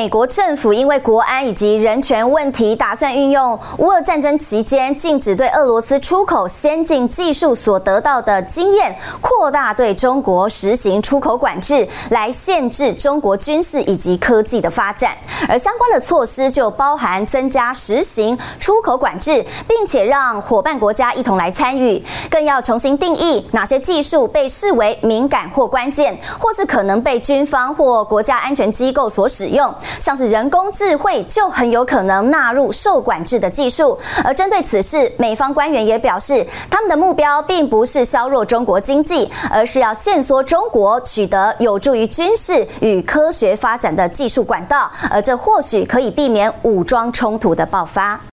美国政府因为国安以及人权问题，打算运用乌俄战争期间禁止对俄罗斯出口先进技术所得到的经验，扩大对中国实行出口管制，来限制中国军事以及科技的发展。而相关的措施就包含增加实行出口管制，并且让伙伴国家一同来参与，更要重新定义哪些技术被视为敏感或关键，或是可能被军方或国家安全机构所使用。像是人工智慧就很有可能纳入受管制的技术，而针对此事，美方官员也表示，他们的目标并不是削弱中国经济，而是要限缩中国取得有助于军事与科学发展的技术管道，而这或许可以避免武装冲突的爆发。